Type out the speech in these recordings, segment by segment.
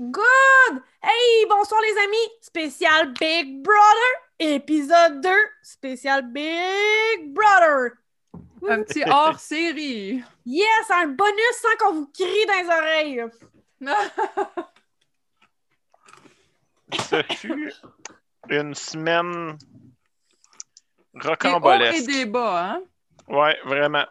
Good! Hey, bonsoir les amis! Spécial Big Brother, épisode 2, spécial Big Brother. Un petit hors série. Yes, un bonus sans qu'on vous crie dans les oreilles. Ce fut une semaine Des hauts et rocambolesque. des bas, hein? Ouais, vraiment.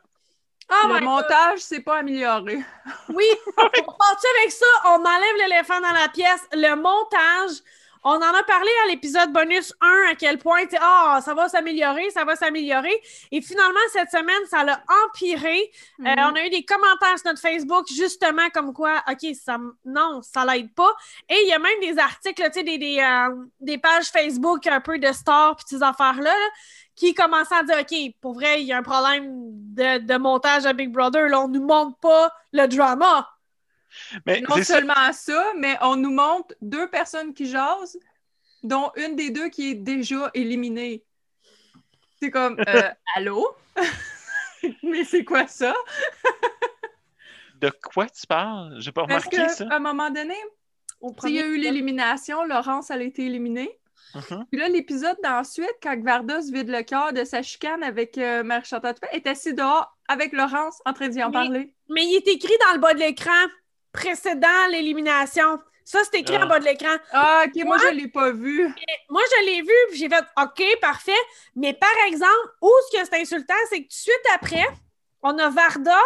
Oh Le montage, c'est pas amélioré. Oui, on part avec ça, on enlève l'éléphant dans la pièce. Le montage, on en a parlé à l'épisode bonus 1, à quel point, ah, ça va s'améliorer, ça va s'améliorer. Et finalement, cette semaine, ça l'a empiré. Euh, Mhm. on a eu des commentaires sur notre Facebook, justement, comme quoi, OK, ça, non, ça l'aide pas. Et il y a même des articles, tu sais, des, des, euh, des pages Facebook un peu de stars, puis ces affaires-là, là, qui commençaient à dire, OK, pour vrai, il y a un problème de, de montage à Big Brother, là, on nous montre pas le drama. Mais Non c'est ça. seulement ça, mais on nous montre deux personnes qui jasent, dont une des deux qui est déjà éliminée. C'est comme, euh, allô? mais c'est quoi ça? De quoi tu parles? J'ai pas Parce remarqué qu'à ça. un moment donné, il y a eu l'élimination, Laurence, elle a été éliminée. Mhm. Puis là, l'épisode d'ensuite, quand Varda se vide le cœur de sa chicane avec euh, Marie-Chantal Toupin, est assis dehors avec Laurence en train d'y en Mais- parler. Mais il est écrit dans le bas de l'écran, précédent l'élimination. Ça, c'est écrit Ah. en bas de l'écran. Ah, ok, moi, je l'ai pas vu. Moi, je l'ai vu, puis j'ai fait OK, parfait. Mais par exemple, où ce que c'est insultant, c'est que tout de suite après, on a Varda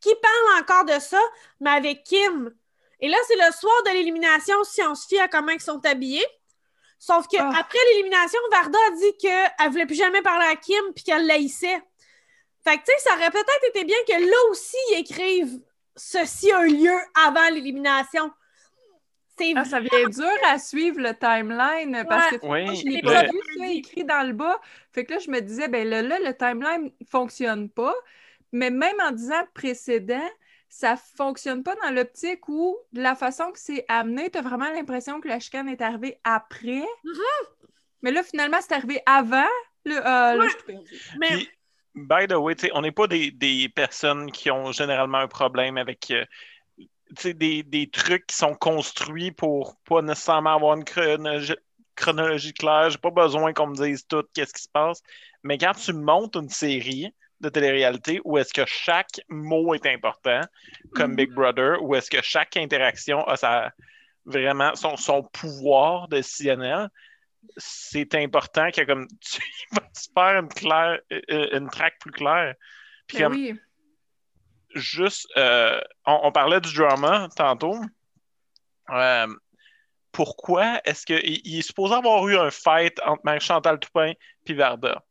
qui parle encore de ça, mais avec Kim. Et là, c'est le soir de l'élimination, si on se fie à comment ils sont habillés. Sauf que Ah. après l'élimination, Varda a dit qu'elle voulait plus jamais parler à Kim puis qu'elle l'haïssait. Fait que, tu sais, ça aurait peut-être été bien que là aussi, ils écrivent ceci a eu lieu avant l'élimination. C'est Ah, ça vient dur à suivre le timeline parce que Oui, moi, je l'ai pas vu ça écrit dans le bas. Fait que là, je me disais, ben là, là, le timeline fonctionne pas. Mais même en disant précédent, ça fonctionne pas dans l'optique où, de la façon que c'est amené, tu as vraiment l'impression que la chicane est arrivée après. Mais là, finalement, c'est arrivé avant. Le, là, je perdue. mais Puis, by the way, tu sais, on n'est pas des, des personnes qui ont généralement un problème avec euh, tu sais, des, des trucs qui sont construits pour pas nécessairement avoir une chronologie, chronologie claire. J'ai pas besoin qu'on me dise tout qu'est-ce qui se passe. Mais quand tu montes une série de télé-réalité où est-ce que chaque mot est important, comme Mhm. Big Brother, où est-ce que chaque interaction a sa, vraiment son, son pouvoir décisionnel, c'est important que comme tu vas se faire une claire, euh, une track plus claire? Puis Ben comme, oui. juste, euh, on, on parlait du drama tantôt. Euh, pourquoi est-ce qu'il il est supposé avoir eu un fight entre Marie-Chantal Toupin et Varda?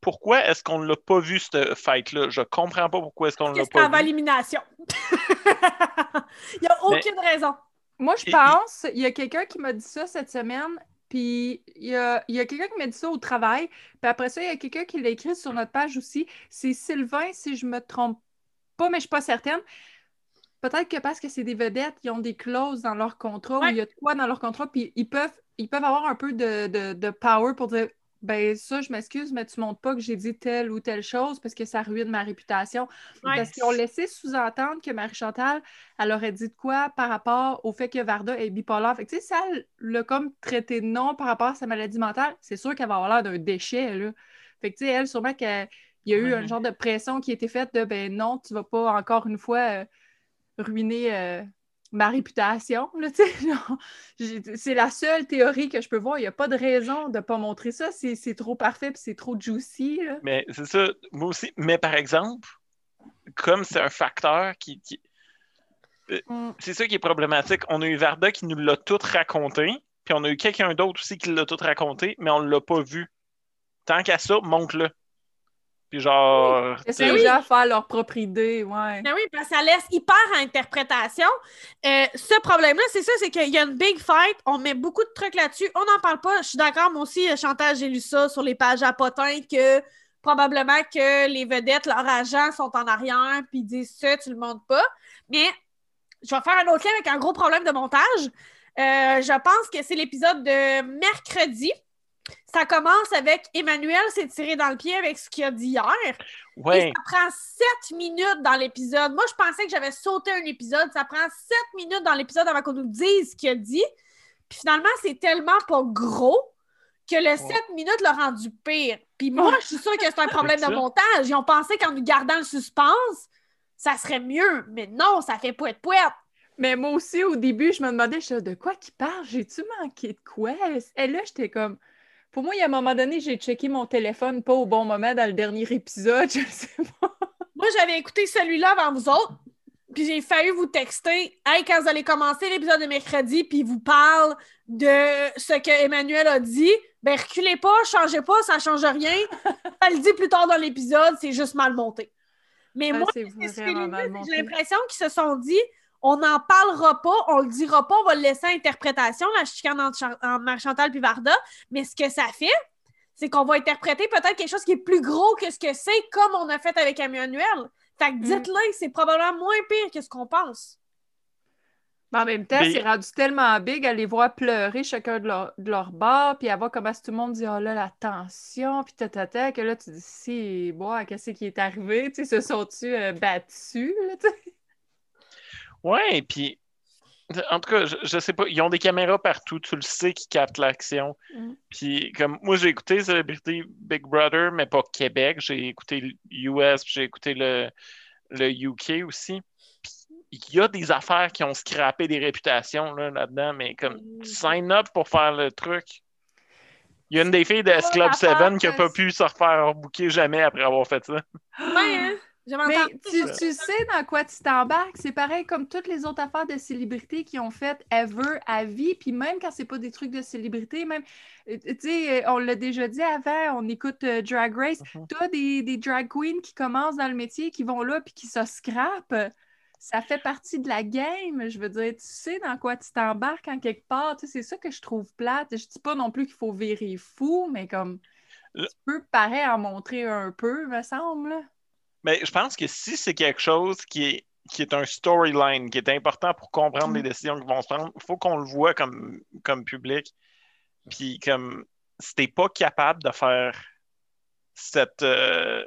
Pourquoi est-ce qu'on ne l'a pas vu, ce fight-là? Je comprends pas pourquoi est-ce qu'on ne l'a pas avant vu. l'élimination. Il n'y a aucune raison. Moi, je pense, il y a quelqu'un qui m'a dit ça cette semaine, puis il y a, il y a quelqu'un qui m'a dit ça au travail, puis après ça, il y a quelqu'un qui l'a écrit sur notre page aussi. C'est Sylvain, si je me trompe pas, mais je suis pas certaine. Peut-être que parce que c'est des vedettes, ils ont des clauses dans leur contrat, ou il y a de quoi dans leur contrat, puis ils peuvent, ils peuvent avoir un peu de, de, de power pour dire ben ça, je m'excuse, mais tu montres pas que j'ai dit telle ou telle chose parce que ça ruine ma réputation. Ouais. Parce qu'ils ont laissé sous-entendre que Marie-Chantal, elle aurait dit de quoi par rapport au fait que Varda est bipolaire. Fait que, tu sais, ça l'a comme traité de non par rapport à sa maladie mentale, c'est sûr qu'elle va avoir l'air d'un déchet, là. Fait que, tu sais, elle, sûrement qu'il y a eu Ouais. un genre de pression qui a été faite de, ben non, tu vas pas encore une fois euh, ruiner euh, ma réputation, C'est la seule théorie que je peux voir. Il n'y a pas de raison de ne pas montrer ça. C'est c'est trop parfait puis c'est trop juicy, là. Mais c'est ça, moi aussi. Mais par exemple, comme c'est un facteur qui. qui- Mm. C'est ça qui est problématique. On a eu Varda qui nous l'a tout raconté, puis on a eu quelqu'un d'autre aussi qui l'a tout raconté, mais on ne l'a pas vu. Tant qu'à ça, montre-le. Puis genre. Les gens à faire leur propre idée, ouais. Ben oui, parce que ça laisse hyper à interprétation. Euh, ce problème-là, c'est ça, c'est qu'il y a une big fight, on met beaucoup de trucs là-dessus, on n'en parle pas. Je suis d'accord, moi aussi, euh, Chantal, j'ai lu ça sur les pages à potins que probablement que les vedettes, leurs agents sont en arrière, puis ils disent ça, tu le montres pas. Mais je vais faire un autre lien avec un gros problème de montage. Euh, je pense que c'est l'épisode de mercredi ça commence avec Emmanuel s'est tiré dans le pied avec ce qu'il a dit hier. Ouais. Et ça prend sept minutes dans l'épisode. Moi, je pensais que j'avais sauté un épisode. Ça prend sept minutes dans l'épisode avant qu'on nous dise ce qu'il a dit. Puis finalement, c'est tellement pas gros que le sept minutes l'a rendu pire. Puis moi, je suis sûre que c'est un problème de montage. Ils ont pensé qu'en nous gardant le suspense, ça serait mieux. Mais non, ça fait poète-poète. Mais moi aussi, au début, je me demandais, je de quoi qu'il parle? J'ai-tu manqué de quoi? Et là, j'étais comme. Pour moi, il y a un moment donné, j'ai checké mon téléphone pas au bon moment dans le dernier épisode, je sais pas. Moi, j'avais écouté celui-là avant vous autres. Puis j'ai failli vous texter. Hey, quand vous allez commencer l'épisode de mercredi, puis il vous parle de ce que Emmanuel a dit, ben reculez pas, changez pas, ça change rien. Elle le dit plus tard dans l'épisode, c'est juste mal monté. Mais moi, j'ai l'impression qu'ils se sont dit on n'en parlera pas, on le dira pas, on va le laisser à interprétation, la chicane entre, Chan- entre Marchantal puis Varda. Mais ce que ça fait, c'est qu'on va interpréter peut-être quelque chose qui est plus gros que ce que c'est, comme on a fait avec Emmanuel. Fait Mm. que dites-le, c'est probablement moins pire que ce qu'on pense. Mais en même temps, Mais- c'est rendu tellement big à les voir pleurer chacun de leur, de leur bord, puis à voir comment tout le monde dit Oh là, la tension, puis tatata, que là, tu dis Si, bon, qu'est-ce qui est arrivé? Tu sais, se sont-tu euh, battus? Là, Ouais, puis en tout cas, je, je sais pas, ils ont des caméras partout, tu le sais qui captent l'action. Mm. Puis comme moi j'ai écouté Celebrity Big Brother, mais pas Québec, j'ai écouté le US, puis j'ai écouté le, le UK aussi. Puis il y a des affaires qui ont scrappé des réputations là, là-dedans, mais comme Mm. sign up pour faire le truc. Il y a une des filles de S Club l'affaire 7 qui a que- pas pu se refaire booker jamais après avoir fait ça. Ouais, hein? Mais tu, tu sais dans quoi tu t'embarques? C'est pareil comme toutes les autres affaires de célébrités qui ont fait ever à vie, puis même quand c'est pas des trucs de célébrité, même, euh, tu sais, euh, on l'a déjà dit avant, on écoute euh, Drag Race, Mhm. t'as des, des drag queens qui commencent dans le métier, qui vont là, puis qui se scrapent. Ça fait partie de la game, je veux dire, tu sais dans quoi tu t'embarques en quelque part, tu sais, c'est ça que je trouve plate. Je dis pas non plus qu'il faut virer fou, mais comme, Le- tu peux pareil en montrer un peu, me semble. Mais je pense que si c'est quelque chose qui est, qui est un storyline, qui est important pour comprendre les Mm. décisions qui vont se prendre, il faut qu'on le voit comme, comme public. Puis comme si t'es pas capable de faire cette, euh,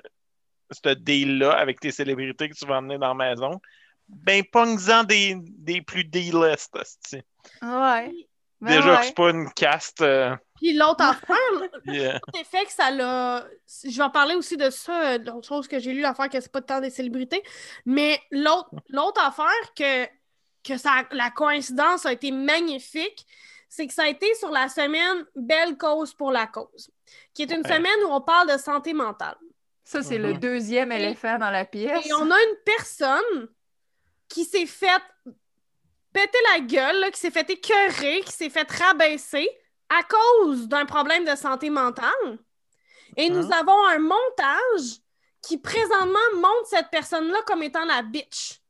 ce deal-là avec tes célébrités que tu vas emmener dans la maison, ben pogne-en des, des plus D-list. Ouais. Ben Déjà que ouais. c'est pas une caste. euh, Puis l'autre affaire, puis, euh, l'autre effet que ça l'a. Je vais en parler aussi de ça, euh, d'autres choses que j'ai lu, l'affaire que c'est pas tant des célébrités. Mais l'autre l'autre affaire que, que ça, la coïncidence a été magnifique, c'est que ça a été sur la semaine Belle cause pour la cause, qui est une Ouais. semaine où on parle de santé mentale. Ça, c'est le Mhm. deuxième éléphant dans la pièce. Et on a une personne qui s'est faite péter la gueule, là, qui s'est fait écœurer, qui s'est fait rabaisser à cause d'un problème de santé mentale. Et nous Mhm. avons un montage qui présentement montre cette personne-là comme étant la bitch.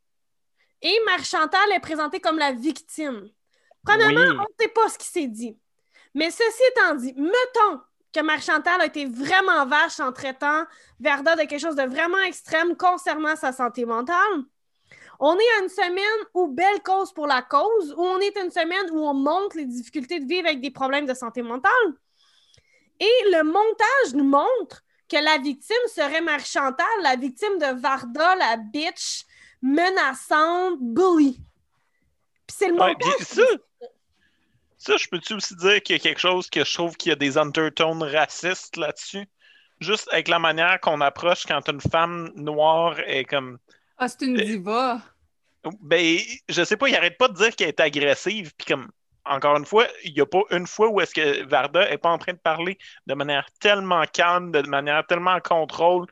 Et Marie-Chantal est présentée comme la victime. Premièrement, oui. on ne sait pas ce qui s'est dit. Mais ceci étant dit, mettons que Marie-Chantal a été vraiment vache en traitant Verda de quelque chose de vraiment extrême concernant sa santé mentale. On est à une semaine où belle cause pour la cause, où on est à une semaine où on montre les difficultés de vivre avec des problèmes de santé mentale. Et le montage nous montre que la victime serait Marie-Chantal, la victime de Varda, la bitch menaçante, bully. Puis c'est le Ouais, montage. puis ça, ça, je peux-tu aussi dire qu'il y a quelque chose que je trouve qu'il y a des undertones racistes là-dessus? Juste avec la manière qu'on approche quand une femme noire est comme. Ah, c'est une Euh, diva. Ben, je sais pas, il arrête pas de dire qu'elle est agressive, puis comme. Encore une fois, il n'y a pas une fois où est-ce que Varda est pas en train de parler de manière tellement calme, de manière tellement en contrôle,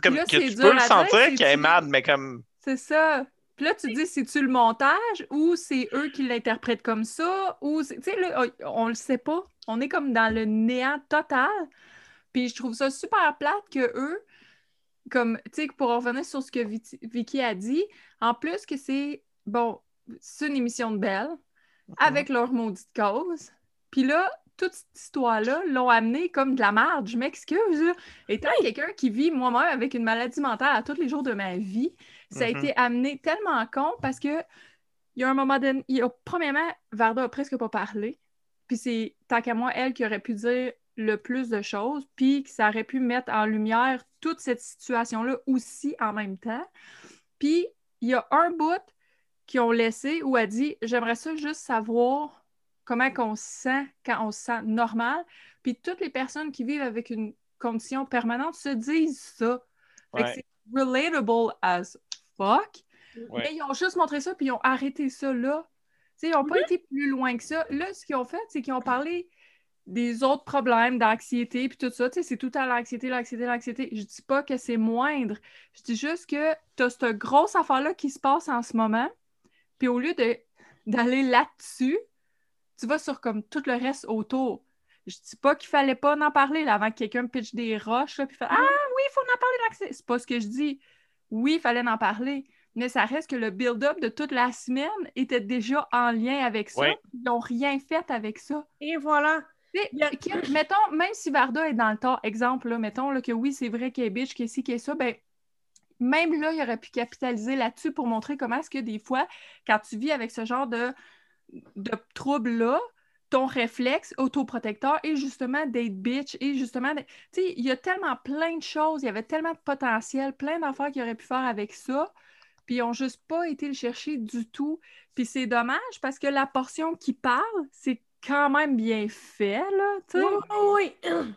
comme Là, que c'est tu peux le sentir qu'elle est mad, mais comme. C'est ça. Puis là, tu dis, c'est-tu le montage ou c'est eux qui l'interprètent comme ça? Ou, tu sais, là, on, on le sait pas. On est comme dans le néant total. Puis je trouve ça super plate que eux, comme, tu sais, pour revenir sur ce que Vicky a dit, en plus que c'est, bon, c'est une émission de Belle avec leur maudite cause. Puis là, toute cette histoire-là l'ont amené comme de la merde. Je m'excuse. Étant quelqu'un qui vit moi-même avec une maladie mentale à tous les jours de ma vie, ça a Mhm. été amené tellement con parce que il y a un moment donné, il y a- premièrement, Varda a presque pas parlé. Puis c'est tant qu'à moi, elle qui aurait pu dire le plus de choses, puis que ça aurait pu mettre en lumière toute cette situation-là aussi en même temps. Puis il y a un bout qui ont laissé où elle dit J'aimerais ça juste savoir comment on se sent quand on se sent normal. Puis toutes les personnes qui vivent avec une condition permanente se disent ça. C'est relatable as fuck. Mais ils ont juste montré ça, puis ils ont arrêté ça là. ils n'ont pas été plus loin que ça. Là, ce qu'ils ont fait, c'est qu'ils ont parlé des autres problèmes d'anxiété, puis tout ça. C'est tout à l'anxiété, l'anxiété, l'anxiété. Je dis pas que c'est moindre. Je dis juste que tu as cette grosse affaire-là qui se passe en ce moment, puis au lieu d'aller là-dessus, tu vas sur comme tout le reste autour. Je dis pas qu'il fallait pas en parler là, avant que quelqu'un pitche des roches, là, puis fait Ah oui, il faut en parler d'anxiété. C'est pas ce que je dis. Oui, il fallait en parler mais ça reste que le build-up de toute la semaine était déjà en lien avec ça. Ils n'ont rien fait avec ça. Et voilà. Mettons, même si Varda est dans le temps, exemple, là, mettons là, que oui, c'est vrai qu'elle est bitch, qu'elle ci, qu'elle ça, ben, même là, il aurait pu capitaliser là-dessus pour montrer comment est-ce que des fois, quand tu vis avec ce genre de, de troubles-là, ton réflexe autoprotecteur est justement d'être bitch et justement, tu sais, il y a tellement plein de choses, il y avait tellement de potentiel, plein d'affaires qu'il aurait pu faire avec ça puis ils n'ont juste pas été le chercher du tout. Puis c'est dommage parce que la portion qui parle, c'est quand même bien fait, là, tu sais. Oui, oui.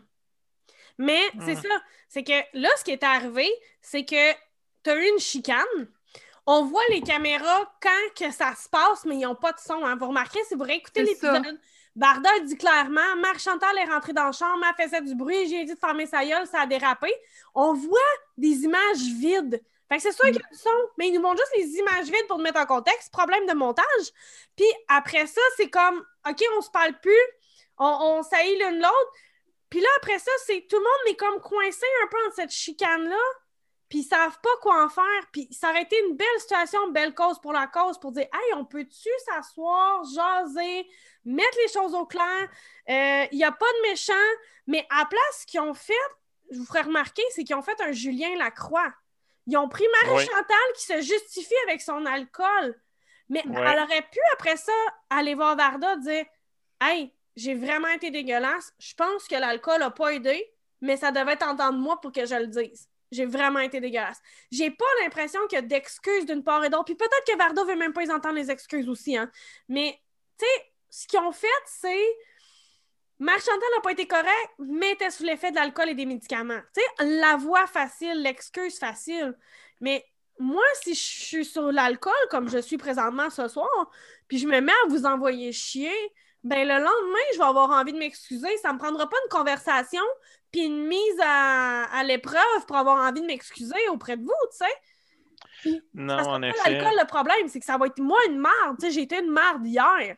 Mais c'est ça, c'est que là, ce qui est arrivé, c'est que tu as eu une chicane. On voit les caméras quand que ça se passe, mais ils n'ont pas de son. Hein. Vous remarquez, si vous réécoutez l'épisode, Barda dit clairement Marc Chantal est rentrée dans la chambre, elle faisait du bruit, j'ai dit de fermer sa gueule, ça a dérapé. On voit des images vides. Fait que c'est sûr qu'il y a du son, mais ils nous montrent juste les images vides pour nous mettre en contexte. Problème de montage. Puis après ça, c'est comme, OK, on se parle plus, on, on saillit l'une l'autre. Puis là, après ça, c'est tout le monde est comme coincé un peu dans cette chicane-là. Puis ils savent pas quoi en faire. Puis ça aurait été une belle situation, belle cause pour la cause, pour dire Hey, on peut-tu s'asseoir, jaser, mettre les choses au clair? Il euh, n'y a pas de méchant. Mais à la place, ce qu'ils ont fait, je vous ferai remarquer, c'est qu'ils ont fait un Julien Lacroix. Ils ont pris Marie-Chantal qui se justifie avec son alcool. Mais elle aurait pu, après ça, aller voir Varda dire Hey, j'ai vraiment été dégueulasse. Je pense que l'alcool n'a pas aidé, mais ça devait être moi pour que je le dise. J'ai vraiment été dégueulasse. J'ai pas l'impression qu'il y a d'excuses d'une part et d'autre. Puis peut-être que Varda veut même pas les entendre les excuses aussi. Hein. Mais, tu sais, ce qu'ils ont fait, c'est Marchantal n'a pas été correct, mais était sous l'effet de l'alcool et des médicaments. Tu sais, la voix facile, l'excuse facile. Mais moi, si je suis sur l'alcool, comme je suis présentement ce soir, puis je me mets à vous envoyer chier, ben le lendemain, je vais avoir envie de m'excuser. Ça me prendra pas une conversation puis une mise à, l'épreuve pour avoir envie de m'excuser auprès de vous, tu sais. non, en effet. L'alcool, le problème, c'est que ça va être moi une marde. Tu sais, j'ai été une marde hier.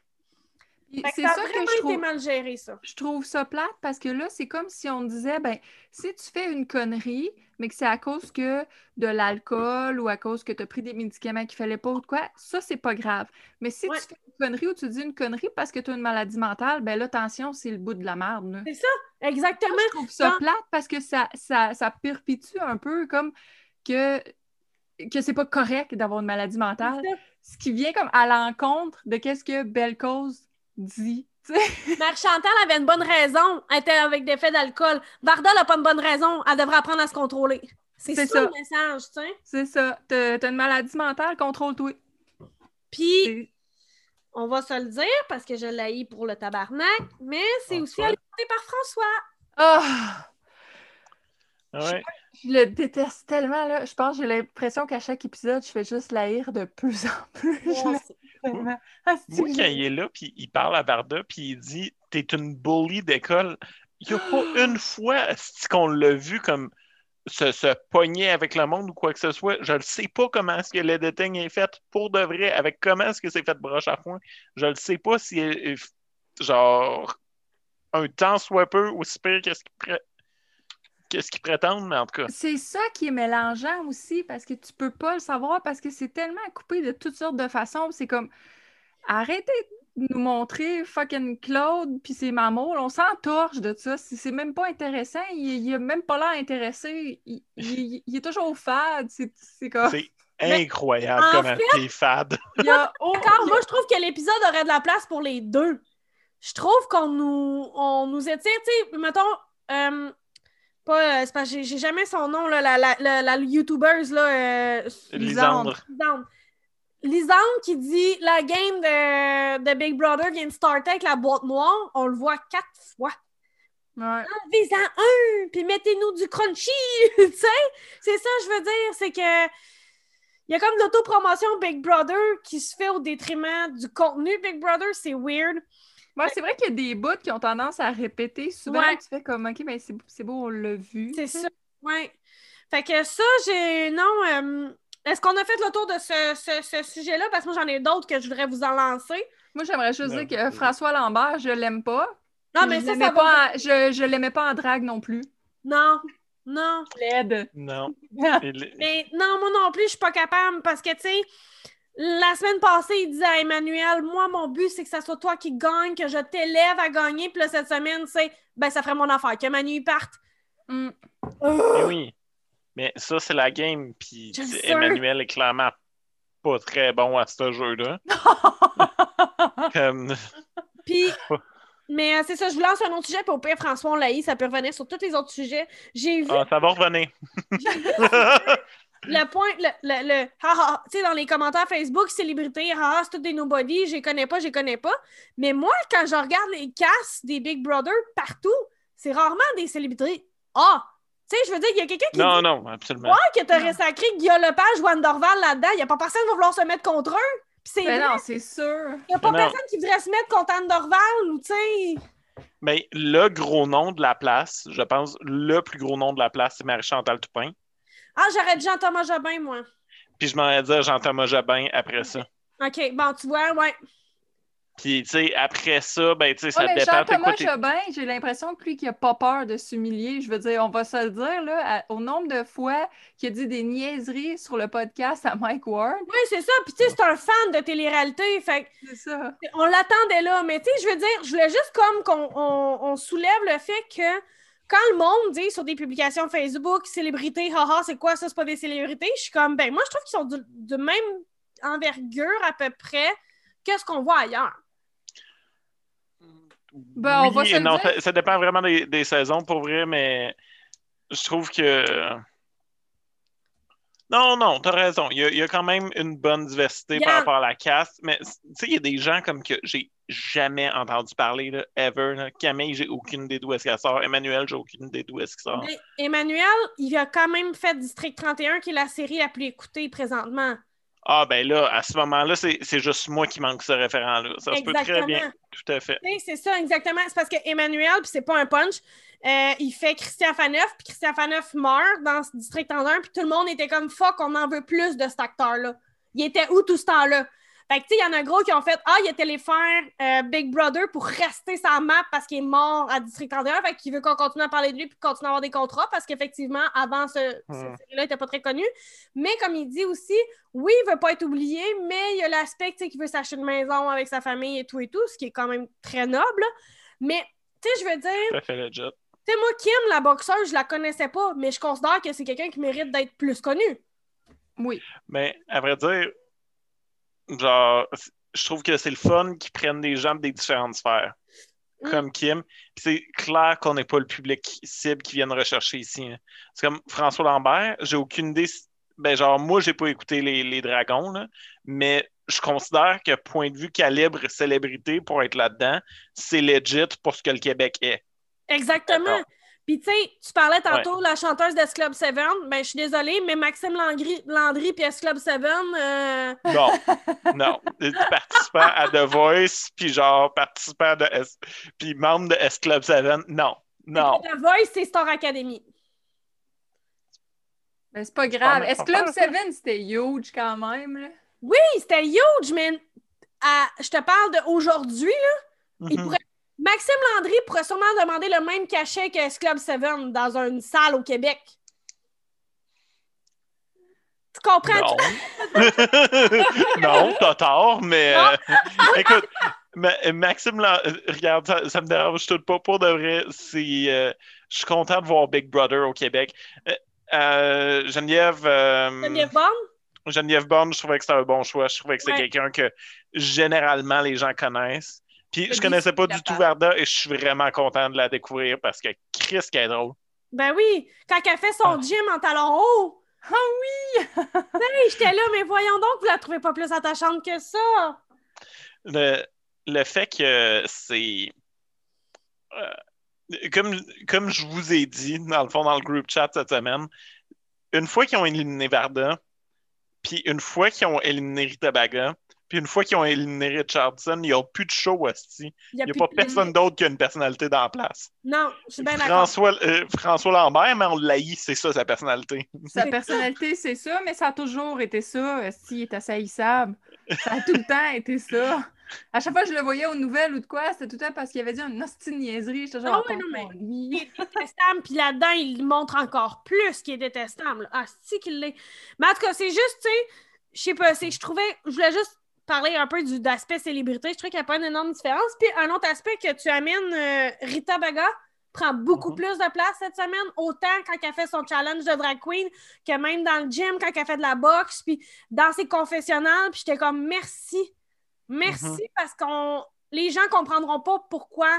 C'est ça, que je trouve mal géré, ça. Je trouve ça plate parce que là, c'est comme si on disait ben si tu fais une connerie, mais que c'est à cause que de l'alcool ou à cause que tu as pris des médicaments qu'il fallait pas ou quoi, ça, c'est pas grave. Mais si tu fais une connerie ou tu dis une connerie parce que tu as une maladie mentale, ben là, attention, c'est le bout de la merde. C'est ça, exactement. je trouve ça plate parce que ça, ça, ça perpétue un peu comme que que c'est pas correct d'avoir une maladie mentale, ce qui vient comme à l'encontre de qu'est-ce que Belle Cause dit. Mère Chantal avait une bonne raison. Elle était avec des faits d'alcool. Varda n'a pas une bonne raison. Elle devrait apprendre à se contrôler. C'est ça, le message, tu sais. C'est ça. T'as une maladie mentale, contrôle-toi. Puis, on va se le dire parce que je l'ai pour le tabarnak, mais c'est aussi alimenté par François. Ah! Ouais. Je, le déteste tellement, là. Je pense j'ai l'impression qu'à chaque épisode, je fais juste l'haïr de plus en plus. Moi, ah, quand il est là, puis il parle à Barda, puis il dit T'es une bully d'école. Il n'y a pas une fois qu'on l'a vu comme se, se, pogner avec le monde ou quoi que ce soit? Je ne sais pas comment est-ce que le déteigne est fait pour de vrai, avec comment est-ce que c'est fait broche à foin? Je ne sais pas si, genre, un temps soit peu aussi pire qu'est-ce qu'il qu'est-ce qu'ils prétendent, mais en tout cas. C'est ça qui est mélangeant aussi, parce que tu peux pas le savoir, parce que c'est tellement coupé de toutes sortes de façons. C'est comme, arrêtez de nous montrer fucking Claude puis ses mamours. On s'entorche de ça. C'est même pas intéressant. Il, il a même pas l'air intéressé. Il, est toujours fade. C'est comme... C'est incroyable comment t'es fade. Encore, moi, je trouve que l'épisode aurait de la place pour les deux. je trouve qu'on nous, on nous étire, tu sais, mettons, euh, pas, euh, c'est parce que j'ai jamais son nom, là, la, la, la, la YouTubeuse, là, euh, Lisandre. Lisandre. Lisandre qui dit la game de, de Big Brother vient de starter avec la boîte noire, on le voit quatre fois. Ouais. Enlevez-en un, puis mettez-nous du crunchy, tu sais. C'est ça, je veux dire, c'est que il y a comme l'autopromotion Big Brother qui se fait au détriment du contenu Big Brother, c'est weird. Ouais, c'est vrai qu'il y a des bouts qui ont tendance à répéter. Souvent, Ouais. tu fais comme, OK, ben c'est c'est beau, on l'a vu. C'est ça, ouais. Fait que ça, j'ai... Non, euh, est-ce qu'on a fait le tour de ce, ce- ce sujet-là? Parce que moi, j'en ai d'autres que je voudrais vous en lancer. Moi, j'aimerais juste Ouais. dire que François Lambert, je l'aime pas. Non, mais je ça, ça va... pas en- je, je l'aimais pas en drague non plus. Non, non. Laide. Non. Mais non, moi non plus, je suis pas capable parce que, tu sais, la semaine passée, il disait à Emmanuel, moi, mon but, c'est que ça soit toi qui gagne, que je t'élève à gagner. Puis là, cette semaine, c'est, ben, ça ferait mon affaire, que Manu parte. Mm. Mais oui. Mais ça, c'est la game. Puis. Emmanuel est clairement pas très bon à ce jeu-là. Comme- Puis, mais euh, c'est ça, je vous lance un autre sujet, puis au pire, François, on l'a ça peut revenir sur tous les autres sujets. J'ai vu Ah, ça va revenir. le point, le, le, le ha, ha, tu sais, dans les commentaires Facebook, célébrité, ha, ha, c'est tout des nobody, je les connais pas, je les connais pas. Mais moi, quand je regarde les castes des Big Brother partout, c'est rarement des célébrités. Ah! Tu sais, je veux dire, il y a quelqu'un qui non, dit non, absolument. Ouais, que t'aurais sacré Guillaume Lepage, Juan Dorval là-dedans. Il n'y a pas personne qui va vouloir se mettre contre eux. Puis c'est Ben vrai, non, c'est sûr. il n'y a pas Mais non. personne qui voudrait se mettre contre Anne Dorval ou, tu sais. Mais le gros nom de la place, je pense, le plus gros nom de la place, c'est Marie-Chantal Toupin. Ah, j'aurais dit Jean-Thomas Jobin, moi. Puis je m'en vais dire Jean-Thomas Jobin après ça. OK, bon, tu vois, ouais. Puis, tu sais, après ça, ben, tu sais, ça Ouais, mais dépend. Jean-Thomas Jobin, j'ai l'impression que lui, qui a pas peur de s'humilier. Je veux dire, on va se le dire, là, à- au nombre de fois qu'il a dit des niaiseries sur le podcast à Mike Ward. Oui, c'est ça. Puis, tu sais, c'est un fan de télé-réalité. Fait que C'est ça. on l'attendait là. Mais, tu sais, je veux dire, je voulais juste comme qu'on on, on soulève le fait que quand le monde dit sur des publications Facebook, célébrités, haha, c'est quoi ça, c'est pas des célébrités, je suis comme, ben, moi, je trouve qu'ils sont de même envergure à peu près que ce qu'on voit ailleurs. Ben, on va se non, dire. ça, ça dépend vraiment des, des saisons, pour vrai, mais je trouve que. Non, non, t'as raison. Il y, a, il y a quand même une bonne diversité par rapport à la caste, mais tu sais, il y a des gens comme que j'ai jamais entendu parler, là, ever. là. Camille, j'ai aucune idée d'où est-ce qu'elle sort. Emmanuel, j'ai aucune idée d'où est-ce qu'il sort. Ben, Emmanuel, il a quand même fait District 31, qui est la série la plus écoutée présentement. Ah, ben là, à ce moment-là, c'est juste moi qui manque ce référent-là. Ça se peut très Exactement. bien. Tout à fait. C'est ça, exactement. C'est parce que Emmanuel, puis c'est pas un punch, euh, il fait Christian Faneuf, puis Christian Faneuf meurt dans ce District 31, puis tout le monde était comme fuck, on en veut plus de cet acteur-là. Il était où tout ce temps-là? Fait que, tu sais, il y en a gros qui ont fait Ah, il était faire euh, Big Brother pour rester sa map parce qu'il est mort à District 31. Fait qu'il veut qu'on continue à parler de lui puis continuer à avoir des contrats parce qu'effectivement, avant, ce, Hmm. série-là, il n'était pas très connu. Mais comme il dit aussi, oui, il veut pas être oublié, mais il y a l'aspect, tu sais, qu'il veut s'acheter une maison avec sa famille et tout et tout, ce qui est quand même très noble. Mais, tu sais, je veux dire, à fait legit. tu sais, moi, Kim, la boxeuse, je la connaissais pas, mais je considère que c'est quelqu'un qui mérite d'être plus connu. Oui. Mais à vrai dire, genre, je trouve que c'est le fun qu'ils prennent des gens des différentes sphères, Mm. comme Kim. C'est clair qu'on n'est pas le public cible qui viennent rechercher ici. hein. C'est comme François Lambert, j'ai aucune idée. Ben, genre, moi, j'ai pas écouté les, les Dragons, là, mais je considère que point de vue calibre célébrité pour être là-dedans, c'est legit pour ce que le Québec est. Exactement. Puis, tu sais, tu parlais tantôt de la chanteuse d'S Club 7. Ben, je suis désolée, mais Maxime Landry, Landry puis S Club 7, euh, Non, non. Participant à The Voice, puis genre participant de S... puis membre de S Club 7, non, non. The Voice, c'est Star Academy. Mais c'est pas grave. pas Club peur, 7, c'était huge quand même? là? Oui, c'était huge, mais à- je te parle d'aujourd'hui, là. Il Mhm. pourrait- Maxime Landry pourrait sûrement demander le même cachet que S Club 7 dans une salle au Québec. Tu comprends? Non. non, t'as tort, mais euh, écoute, Ma- Maxime, euh, regarde, ça, ça me dérange tout pas. Pour de vrai, c'est, euh, je suis content de voir Big Brother au Québec. Euh, Geneviève, Geneviève Borne? Geneviève Borne, je trouvais que c'était un bon choix. Je trouvais que c'est Ouais. quelqu'un que généralement les gens connaissent. Puis je connaissais pas du tout. Varda et je suis vraiment content de la découvrir parce que Chris qui est drôle. Ben oui, quand elle fait son Ah. gym en talons hauts. Ah oui! Hey, j'étais là, mais voyons donc, vous la trouvez pas plus attachante que ça. Le, le fait que c'est. euh, comme, comme je vous ai dit, dans le fond, dans le group chat cette semaine, une fois qu'ils ont éliminé Varda, puis une fois qu'ils ont éliminé Rita Baga, puis une fois qu'ils ont éliminé Richardson, il n'y a plus de show, hostie. Il a, n'y a plus pas de- personne d'autre qui a une personnalité dans la place. Non, je suis bien d'accord. François, euh, François Lambert, mais on l'haït, c'est ça sa personnalité. Sa personnalité, c'est ça, mais ça a toujours été ça. S'il est assez haïssable. Ça a tout le temps été ça. À chaque fois que je le voyais aux nouvelles ou de quoi, c'était tout le temps parce qu'il avait dit une hostie de niaiserie. J'étais genre, Ah attends, non, mais-. Il est détestable, puis là-dedans, il montre encore plus qu'il est détestable. Ah, si qu'il l'est. Mais en tout cas, c'est juste, tu sais, je sais pas, c'est, je trouvais, je voulais juste parler un peu du, d'aspect célébrité. Je trouve qu'il n'y a pas une énorme différence. Puis un autre aspect que tu amènes, euh, Rita Baga prend beaucoup Mhm. plus de place cette semaine, autant quand elle fait son challenge de drag queen que même dans le gym, quand elle fait de la boxe, puis dans ses confessionnals. Puis j'étais comme, merci. Merci Mhm. parce qu'on les gens comprendront pas pourquoi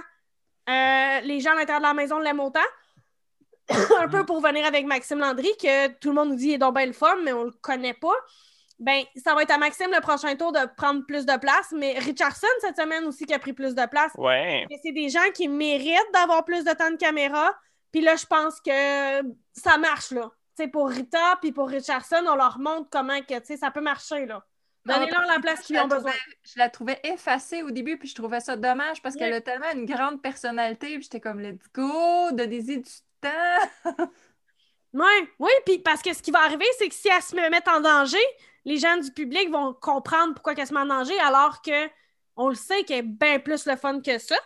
euh, les gens à l'intérieur de la maison l'aiment autant. un peu pour venir avec Maxime Landry, que tout le monde nous dit il est donc bien le fun, mais on le connaît pas. Ben, ça va être à Maxime le prochain tour de prendre plus de place, mais Richardson cette semaine aussi qui a pris plus de place. Ouais. C'est des gens qui méritent d'avoir plus de temps de caméra. Puis là, je pense que ça marche, là. Tu sais, pour Rita puis pour Richardson, on leur montre comment que, tu sais, ça peut marcher, là. Donnez-leur la place qu'ils ont besoin. Je la trouvais effacée au début, puis je trouvais ça dommage parce qu'elle a tellement une grande personnalité. Puis j'étais comme, let's go, donnez-y du temps. Oui, oui, puis parce que ce qui va arriver, c'est que si elle se met en danger, les gens du public vont comprendre pourquoi elle se met en danger, alors que on le sait qu'elle est bien plus le fun que ça.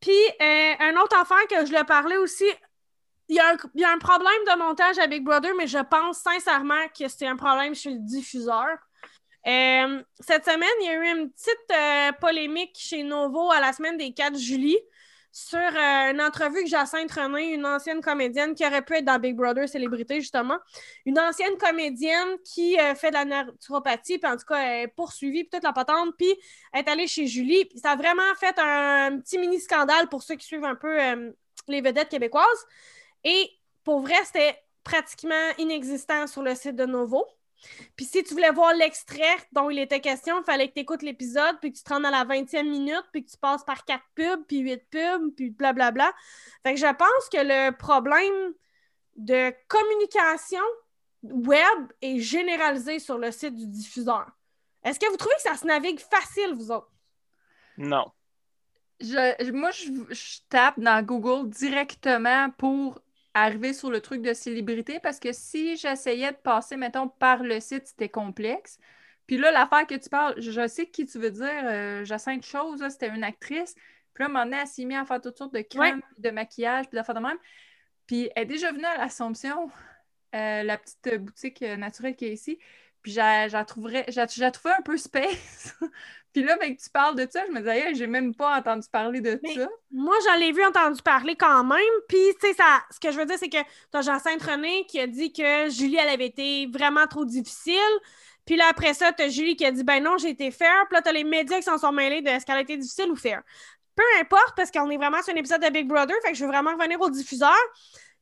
Puis, euh, un autre affaire que je lui ai parlé aussi, il y, a un, il y a un problème de montage à Big Brother, mais je pense sincèrement que c'est un problème chez le diffuseur. Euh, cette semaine, il y a eu une petite euh, polémique chez Novo à la semaine des 4 juillet sur euh, une entrevue que Jacinthe René, une ancienne comédienne qui aurait pu être dans Big Brother Célébrité, justement. Une ancienne comédienne qui euh, fait de la naturopathie, puis en tout cas, elle est poursuivie, puis toute la patente, puis est allée chez Julie. Ça a vraiment fait un, petit mini-scandale pour ceux qui suivent un peu euh, les vedettes québécoises. Et pour vrai, c'était pratiquement inexistant sur le site de Novo. Puis si tu voulais voir l'extrait dont il était question, il fallait que tu écoutes l'épisode, puis que tu te rendes à la 20e minute, puis que tu passes par quatre pubs, puis huit pubs, puis blablabla. Fait que je pense que le problème de communication web est généralisé sur le site du diffuseur. Est-ce que vous trouvez que ça se navigue facile, vous autres? Non. Je- moi, je, je tape dans Google directement pour arriver sur le truc de célébrité parce que si j'essayais de passer, mettons, par le site, c'était complexe. Puis là, l'affaire que tu parles, je sais qui tu veux dire, euh, Jacinthe Chose, c'était une actrice. Puis là, à un moment donné, elle s'est mise à faire toutes sortes de crèmes, de maquillage, puis d'affaires de même. Puis elle est déjà venue à l'Assomption, euh, la petite boutique euh, naturelle qui est ici. Puis j'a- j'a trouverais- j'a- je la trouvais un peu space. Puis là, ben, que tu parles de ça, je me disais, Hey, j'ai même pas entendu parler de Mais- ça. Moi, j'en ai vu entendu parler quand même. Puis, tu sais, ça, ce que je veux dire, c'est que t'as Jacinthe René qui a dit que Julie, elle avait été vraiment trop difficile. Puis là, après ça, t'as Julie qui a dit, ben non, j'ai été fair. Puis là, t'as les médias qui s'en sont mêlés de est-ce qu'elle a été difficile ou fair? Peu importe, parce qu'on est vraiment sur un épisode de Big Brother, fait que je veux vraiment revenir au diffuseur.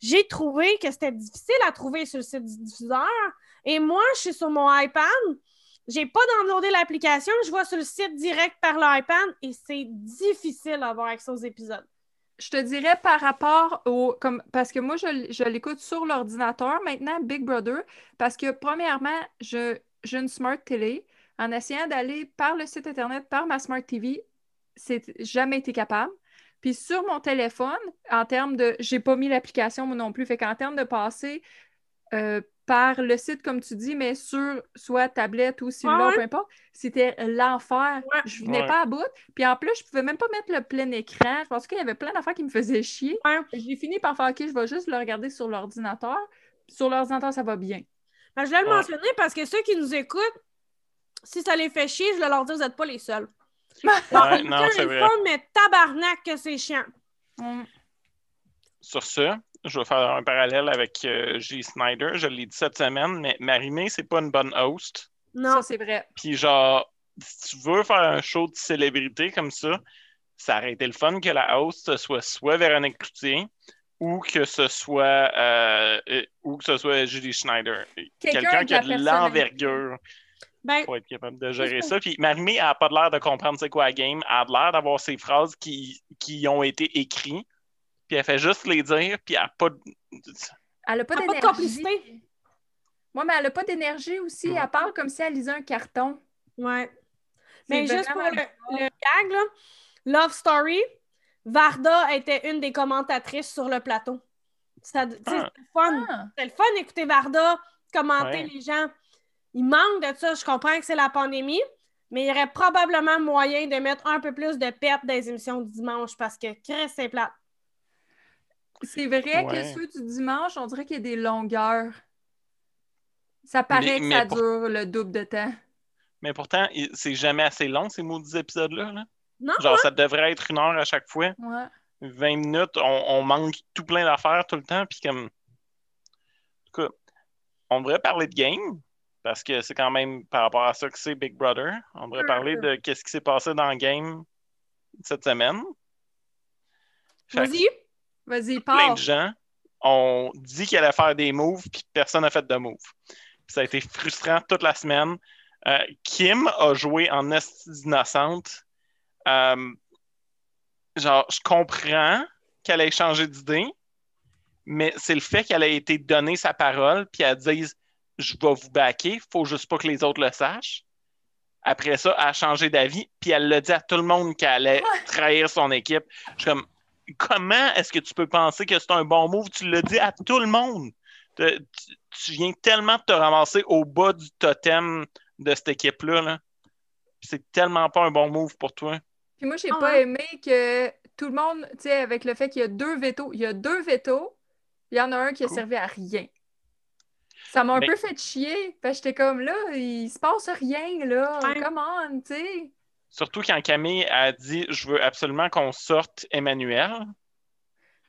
J'ai trouvé que c'était difficile à trouver sur le site du diffuseur. Et moi, je suis sur mon iPad. J'ai pas downloadé l'application, je vois sur le site direct par l'iPad et c'est difficile d'avoir accès aux épisodes. Je te dirais par rapport au. Parce que moi, je, l'écoute sur l'ordinateur maintenant, Big Brother, parce que premièrement, j'ai une Smart Télé. En essayant d'aller par le site Internet, par ma Smart TV, c'est jamais été capable. Puis sur mon téléphone, en termes de. J'ai pas mis l'application moi non plus. Fait qu'en termes de passer euh, par le site, comme tu dis, mais sur soit tablette ou cellulaire, Ouais. peu importe, c'était l'enfer. Ouais. Je venais Ouais. pas à bout. Puis en plus, je pouvais même pas mettre le plein écran. Je pense qu'il y avait plein d'affaires qui me faisaient chier. Ouais. J'ai fini par faire OK, je vais juste le regarder sur l'ordinateur. Sur l'ordinateur, ça va bien. Ben, je voulais le Ouais. mentionner parce que ceux qui nous écoutent, si ça les fait chier, je vais leur dire vous n'êtes pas les seuls. Non, c'est vrai. mais tabarnak que c'est chiant. Mm. Sur ce, je vais faire un parallèle avec euh, G. Snyder. Je l'ai dit cette semaine, mais Marimé, c'est pas une bonne host. Non. Ça, c'est vrai. Puis genre, si tu veux faire un show de célébrité comme ça, ça aurait été le fun que la host soit soit Véronique Cloutier ou que ce soit euh, euh, ou que ce soit Julie Schneider. Quelqu'un qui a de l'envergure Ben, pour être capable de gérer ça. Puis Marimé n'a pas l'air de comprendre c'est quoi la game. Elle a de l'air d'avoir ces phrases qui, qui ont été écrites. Puis elle fait juste les dire, puis elle n'a pas de... Elle a pas pas de d'énergie. complicité. Moi, mais elle a pas d'énergie aussi. Ouais. Elle parle comme si elle lisait un carton. ouais. C'est Mais juste pour le, le gag, là, Love Story, Varda était une des commentatrices sur le plateau. Ah. C'était le fun. Ah. C'était le fun d'écouter Varda commenter Ouais. les gens. Il manque de ça. Je comprends que c'est la pandémie, mais il y aurait probablement moyen de mettre un peu plus de pep dans les émissions du dimanche parce que Chris, c'est plate. C'est vrai Ouais. que ceux du dimanche, on dirait qu'il y a des longueurs. Ça paraît Mais- que ça pour- dure le double de temps. Mais pourtant, c'est jamais assez long, ces maudits épisodes-là. là. Non? Genre, ça devrait être une heure à chaque fois. Ouais. 20 minutes, on, on manque tout plein d'affaires tout le temps. Puis comme... En tout cas, on devrait parler de game, parce que c'est quand même par rapport à ça que c'est Big Brother. On devrait parler de qu'est-ce qui s'est passé dans le game cette semaine. Vas-y. Vas-y, plein de gens ont dit qu'elle allait faire des moves, puis personne n'a fait de move. Ça a été frustrant toute la semaine. Euh, Kim a joué en esti innocente. Euh, genre, je comprends qu'elle ait changé d'idée, mais c'est le fait qu'elle ait été donnée sa parole, puis elle dise Je vais vous backer, faut juste pas que les autres le sachent. Après ça, elle a changé d'avis, puis elle l'a dit à tout le monde qu'elle allait trahir son équipe. Je suis comme comment est-ce que tu peux penser que c'est un bon move? Tu l'as dit à tout le monde. Te- Tu, tu viens tellement de te ramasser au bas du totem de cette équipe-là. là. C'est tellement pas un bon move pour toi. Puis moi, j'ai Ah pas ouais? aimé que tout le monde, tu sais, avec le fait qu'il y a deux vétos, il y a deux vétos, il y en a un qui a servi à rien. Ça m'a un Mais- peu fait chier, parce que j'étais comme là, il se passe rien, là. Ouais. Come on, tu sais. Surtout quand Camille a dit Je veux absolument qu'on sorte Emmanuel.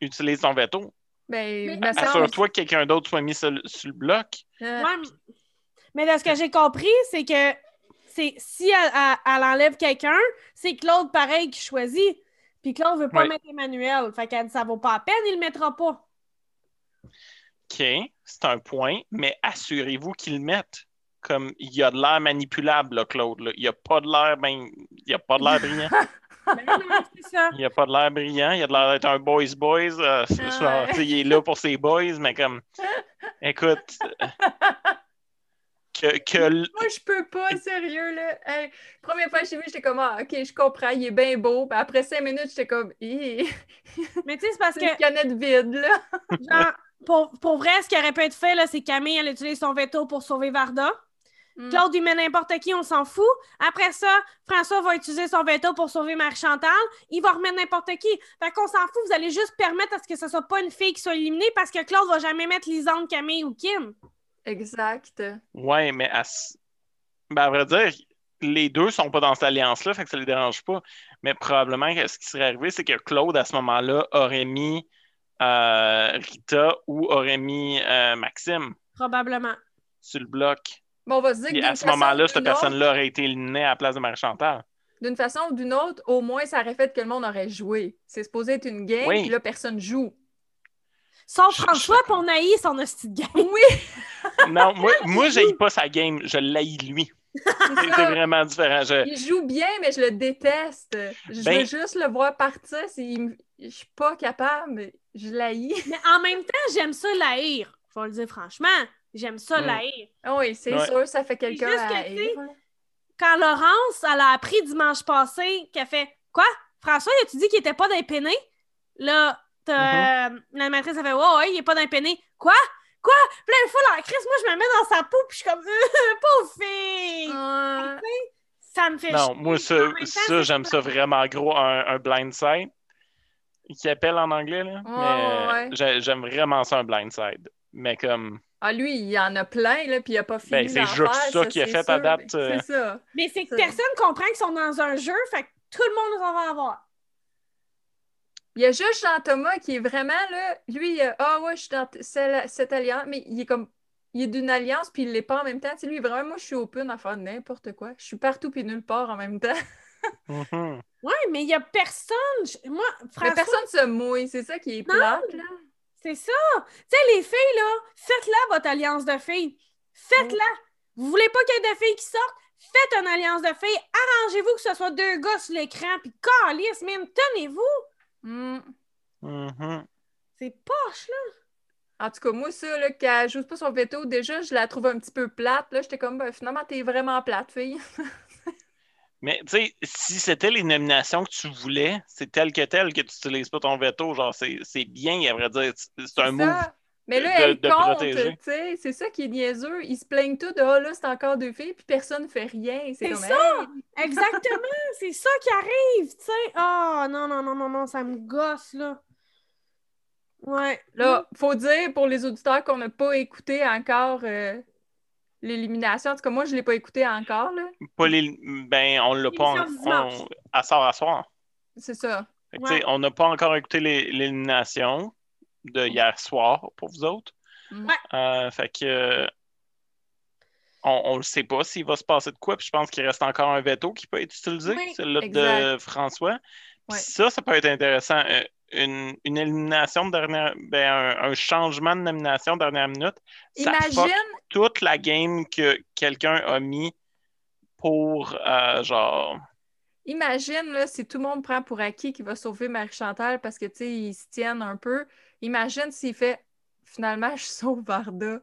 Utilise ton veto. Ben, Mais- Assure-toi que quelqu'un d'autre soit mis sur, le- sur le bloc. Euh, Ouais, mais- de ce que j'ai compris, c'est que si elle, elle- elle enlève quelqu'un, c'est Claude pareil qui choisit. Puis Claude veut pas Ouais. mettre Emmanuel. Fait qu'elle dit ça vaut pas la peine, il le mettra pas. OK, c'est un point, mais assurez-vous qu'ils le mettent. Comme il y a de l'air manipulable, là, Claude. là. Il n'y a pas de l'air ben, il y a pas de l'air brillant. Ça. Il a pas de l'air brillant. Il a de l'air d'être un boys boys. euh, Ah ouais. il est là pour ses boys, mais comme, écoute, que, que Moi, je peux pas, sérieux, là. Hey, première fois que j'ai vu, j'étais comme, ah, OK, je comprends, il est bien beau. Puis après cinq minutes, j'étais comme, Hi, Mais tu sais, c'est parce c'est une que, canette vide, là. genre, pour, pour vrai, ce qui aurait pu être fait, là, c'est que Camille, elle utilise son veto pour sauver Varda. Mm. Claude, il met n'importe qui, on s'en fout. Après ça, François va utiliser son veto pour sauver Marie-Chantal. Il va remettre n'importe qui. Fait qu'on s'en fout, vous allez juste permettre à ce que ce soit pas une fille qui soit éliminée parce que Claude va jamais mettre Lisande, Camille ou Kim. Exact. ouais, mais à, ben, à vrai dire, les deux sont pas dans cette alliance-là, fait que ça les dérange pas. Mais probablement que ce qui serait arrivé, c'est que Claude, à ce moment-là, aurait mis euh, Rita ou aurait mis euh, Maxime Probablement. sur le bloc. Bon, on va se dire que à ce façon moment-là, ou cette d'une autre- personne-là aurait été éliminée à la place de Marie-Chantal. D'une façon ou d'une autre, au moins, ça aurait fait que le monde aurait joué. C'est supposé être une game, Oui. puis là, personne joue. Sauf Je- François, puis on haït son hostie de game. Oui, Non, moi, moi je pas sa game, je l'haïs lui. c'est vraiment différent. Je- Il joue bien, mais je le déteste. Je Ben- veux juste le voir partir. me- Je suis pas capable, mais je l'haïs. Mais en même temps, j'aime ça l'haïr. Faut le dire franchement. J'aime ça Mm. l'haïr. Ah Oui, c'est Ouais. sûr, ça fait quelqu'un juste à haïr, là. Quand Laurence, elle a appris dimanche passé qu'elle fait Quoi? François, as-tu dit qu'il était pas d'impéné? Là, t'as- euh, la maîtresse, elle fait Ouais, ouais, il est pas d'impéné. Quoi? Quoi? Plein de fois, la crise, moi, je me mets dans sa peau, puis je suis comme Pauvre fille! Ça me fait Non, chier. moi, ça, ça j'aime ça vraiment gros, un, un blind side. Qui appelle en anglais, là. Ouais, Mais ouais, ouais. j'ai- j'aime vraiment ça, un blind side. Mais comme. Ah, lui, il y en a plein, là, puis il a pas fini Ben, c'est juste faire, ça qu'il a fait date, euh. C'est ça. Mais c'est que personne comprend qu'ils sont dans un jeu, fait que tout le monde en va avoir. Il y a juste Jean-Thomas qui est vraiment, là, lui, il a, ah ouais, je suis dans cette alliance, mais il est comme, il est d'une alliance, puis il l'est pas en même temps. Tu sais, lui, vraiment, moi, je suis open à faire n'importe quoi. Je suis partout puis nulle part en même temps. Mhm. Ouais, mais il y a personne. Moi, Mais François, personne se mouille, c'est ça qui est Non. plate, là. C'est ça. Tu sais, les filles, là, faites-la, votre alliance de filles. Faites-la. Vous voulez pas qu'il y ait de filles qui sortent? Faites une alliance de filles. Arrangez-vous que ce soit deux gars sur l'écran, puis calisse, man, tenez-vous. Hmm. Mhm. C'est poche, là. En tout cas, moi, ça, là, qu'elle joue pas son veto, déjà, je la trouve un petit peu plate. Là, j'étais comme, ben, finalement, t'es vraiment plate, fille. Mais tu sais, si c'était les nominations que tu voulais, c'est tel que tel que tu n'utilises pas ton veto. Genre, c'est c'est bien, à vrai dire. C'est un move. ça. Mais là, de- elle de compte, tu sais. C'est ça qui est niaiseux. Ils se plaignent tous de, ah là, c'est encore deux filles, puis personne ne fait rien. C'est ça! hey, Exactement, c'est ça qui arrive, tu sais. Ah, non, non, non, non, non, ça me gosse, là. Ouais. Là, faut dire pour les auditeurs qu'on n'a pas écouté encore euh, l'élimination. En tout cas, moi, je ne l'ai pas écouté encore, là. Pas les- Ben, on l'a pas. on- Elle sort à soir. C'est ça. Que, Ouais. On n'a pas encore écouté les- l'élimination de hier soir pour vous autres. Mm. Ouais. Euh, fait que. On ne le sait pas s'il va se passer de quoi. Puis je pense qu'il reste encore un veto qui peut être utilisé, Oui, celui de. François. Ouais. ça, ça peut être intéressant. Euh, Une, une élimination de dernière. Ben, un, un changement de nomination de dernière minute. Ça Imagine, toute la game que quelqu'un a mis pour euh, genre. imagine là, si tout le monde prend pour acquis qu'il va sauver Marie-Chantal parce que, tu sais, ils se tiennent un peu. Imagine s'il fait, finalement, je sauve Varda.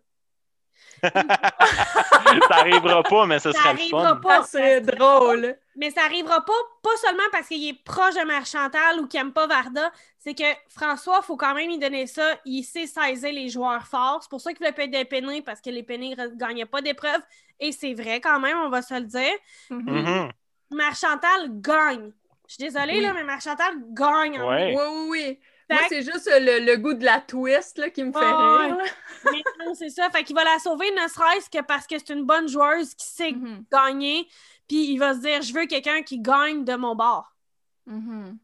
Ça arrivera pas, mais ce Ça serait le arrivera fun. pas. Serait drôle. Mais ça arrivera pas, pas seulement parce qu'il est proche de Mère Chantal ou qu'il aime pas Varda, c'est que François, faut quand même lui donner ça. Il sait saisir les joueurs forts. C'est pour ça qu'il voulait pas être dépeiné parce que les peinés ne gagnaient pas d'épreuves. Et c'est vrai quand même, on va se le dire. Mère Chantal gagne. Je suis désolée, Oui. là, mais Mère Chantal gagne. Ouais. Oui, oui, oui. Moi, c'est juste le, le goût de la twist là, qui me fait Ah, rire. là. Mais non, c'est ça. Fait qu'il va la sauver, ne serait-ce que parce que c'est une bonne joueuse qui sait Mhm. gagner. Puis il va se dire, je veux quelqu'un qui gagne de mon bord. Mhm.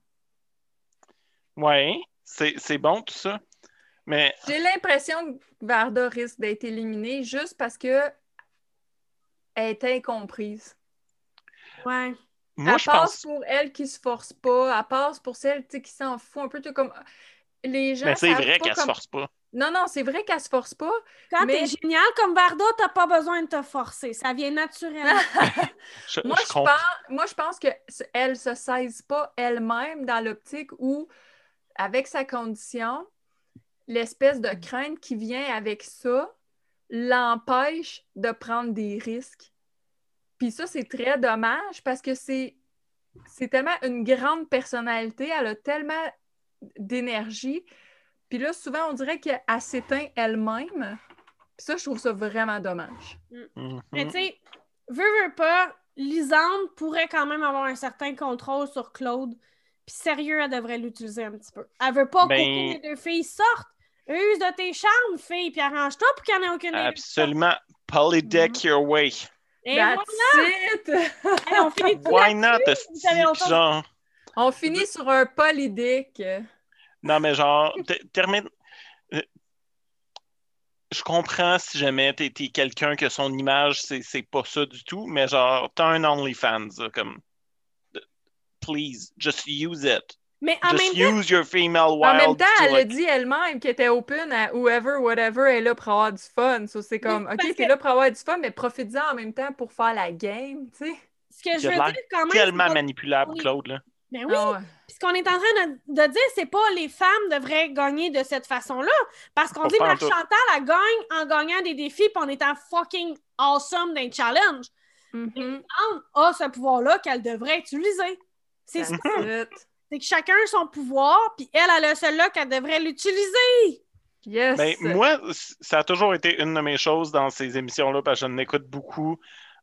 Ouais, c'est c'est bon tout ça. Mais J'ai l'impression que Varda risque d'être éliminée juste parce que elle est incomprise. Ouais. Moi, elle je passe pense. pour elle qui se force pas, elle passe pour celle tu sais, qui s'en fout un peu sais, comme les gens Mais c'est vrai qu'elle se comme- force pas. Non non, c'est vrai qu'elle se force pas. Quand Mais- t'es génial comme Varda, t'as pas besoin de te forcer. Ça vient naturellement. Je, Moi je pense, moi, je pense qu'elle se saisit pas elle-même dans l'optique où, avec sa condition, l'espèce de crainte qui vient avec ça l'empêche de prendre des risques. Puis ça, c'est très dommage parce que c'est c'est tellement une grande personnalité, elle a tellement d'énergie. Puis là, souvent, on dirait qu'elle s'éteint elle-même. Puis ça, je trouve ça vraiment dommage. Mhm. Mais tu sais, veux, veux pas, Lisande pourrait quand même avoir un certain contrôle sur Claude. Puis sérieux, elle devrait l'utiliser un petit peu. Elle veut pas Ben- qu'aucune des deux filles sortent. Use de tes charmes, fille, puis arrange-toi pour qu'il n'y en ait aucune des deux. Absolument. Polydeck your way. Et That's it! voilà, on finit tout Why not? Genre? On finit sur un polydick. Non, mais genre, te- termine. euh, Je comprends si jamais t'es t'es quelqu'un que son image, c'est c'est pas ça du tout, mais genre, t'as un OnlyFans, comme. Please, just use it. Mais en Just même temps, use your female wild. En même temps, elle a like- dit elle-même qu'elle était open à whoever, whatever, elle est là pour avoir du fun. So, c'est comme, Oui, OK, t'es que- là pour avoir du fun, mais profite-en en même temps pour faire la game, tu sais. ce que je a veux dire quand même. Tellement pas- manipulable. Claude, là. Ben oui, Ah ouais. Puis ce qu'on est en train de, de dire, c'est pas les femmes devraient gagner de cette façon-là. Parce qu'on dit Marc. Chantal, elle gagne en gagnant des défis puis en étant fucking awesome dans les challenges. Mhm. Anne a ce pouvoir-là qu'elle devrait utiliser. C'est ça. C'est que chacun a son pouvoir, puis elle, elle a celui-là qu'elle devrait l'utiliser. Yes. Ben, moi, ça a toujours été une de mes choses dans ces émissions-là, parce que je l'écoute beaucoup.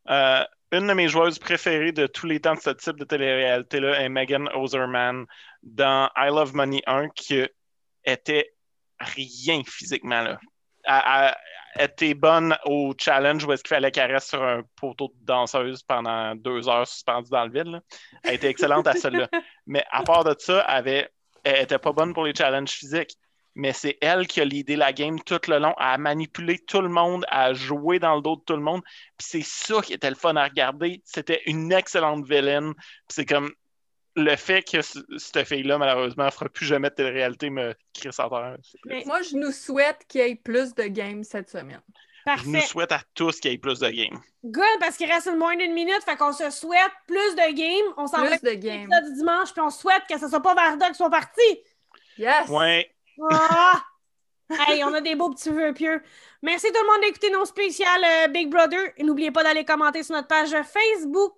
Euh, une de mes joueuses préférées de tous les temps de ce type de télé-réalité-là est Megan Oserman dans I Love Money 1, qui était rien physiquement. Là. Elle, elle était bonne au challenge où est-ce qu'il fallait qu'elle reste sur un poteau de danseuse pendant deux heures suspendue dans le vide. là. Elle était excellente à celle-là. Mais à part de ça, elle, avait, elle était pas bonne pour les challenges physiques mais c'est elle qui a l'idée la game tout le long, à manipuler tout le monde, à jouer dans le dos de tout le monde. Puis c'est ça qui était le fun à regarder. C'était une excellente villaine. Puis c'est comme le fait que cette fille-là, malheureusement, ne fera plus jamais de télé-réalité me crisse à terre. Moi, je nous souhaite qu'il y ait plus de games cette semaine. Je nous Parfait. souhaite à tous qu'il y ait plus de games. Good, parce qu'il reste une moins d'une minute, fait qu'on se souhaite plus de games. On s'en va Plus de games. ça du dimanche, puis on souhaite que ce soit pas Varda qui soit parti. Yes! Ouais. Ah! hey, on a des beaux petits vœux pieux. Merci tout le monde d'écouter nos spéciales euh, Big Brother. Et n'oubliez pas d'aller commenter sur notre page Facebook.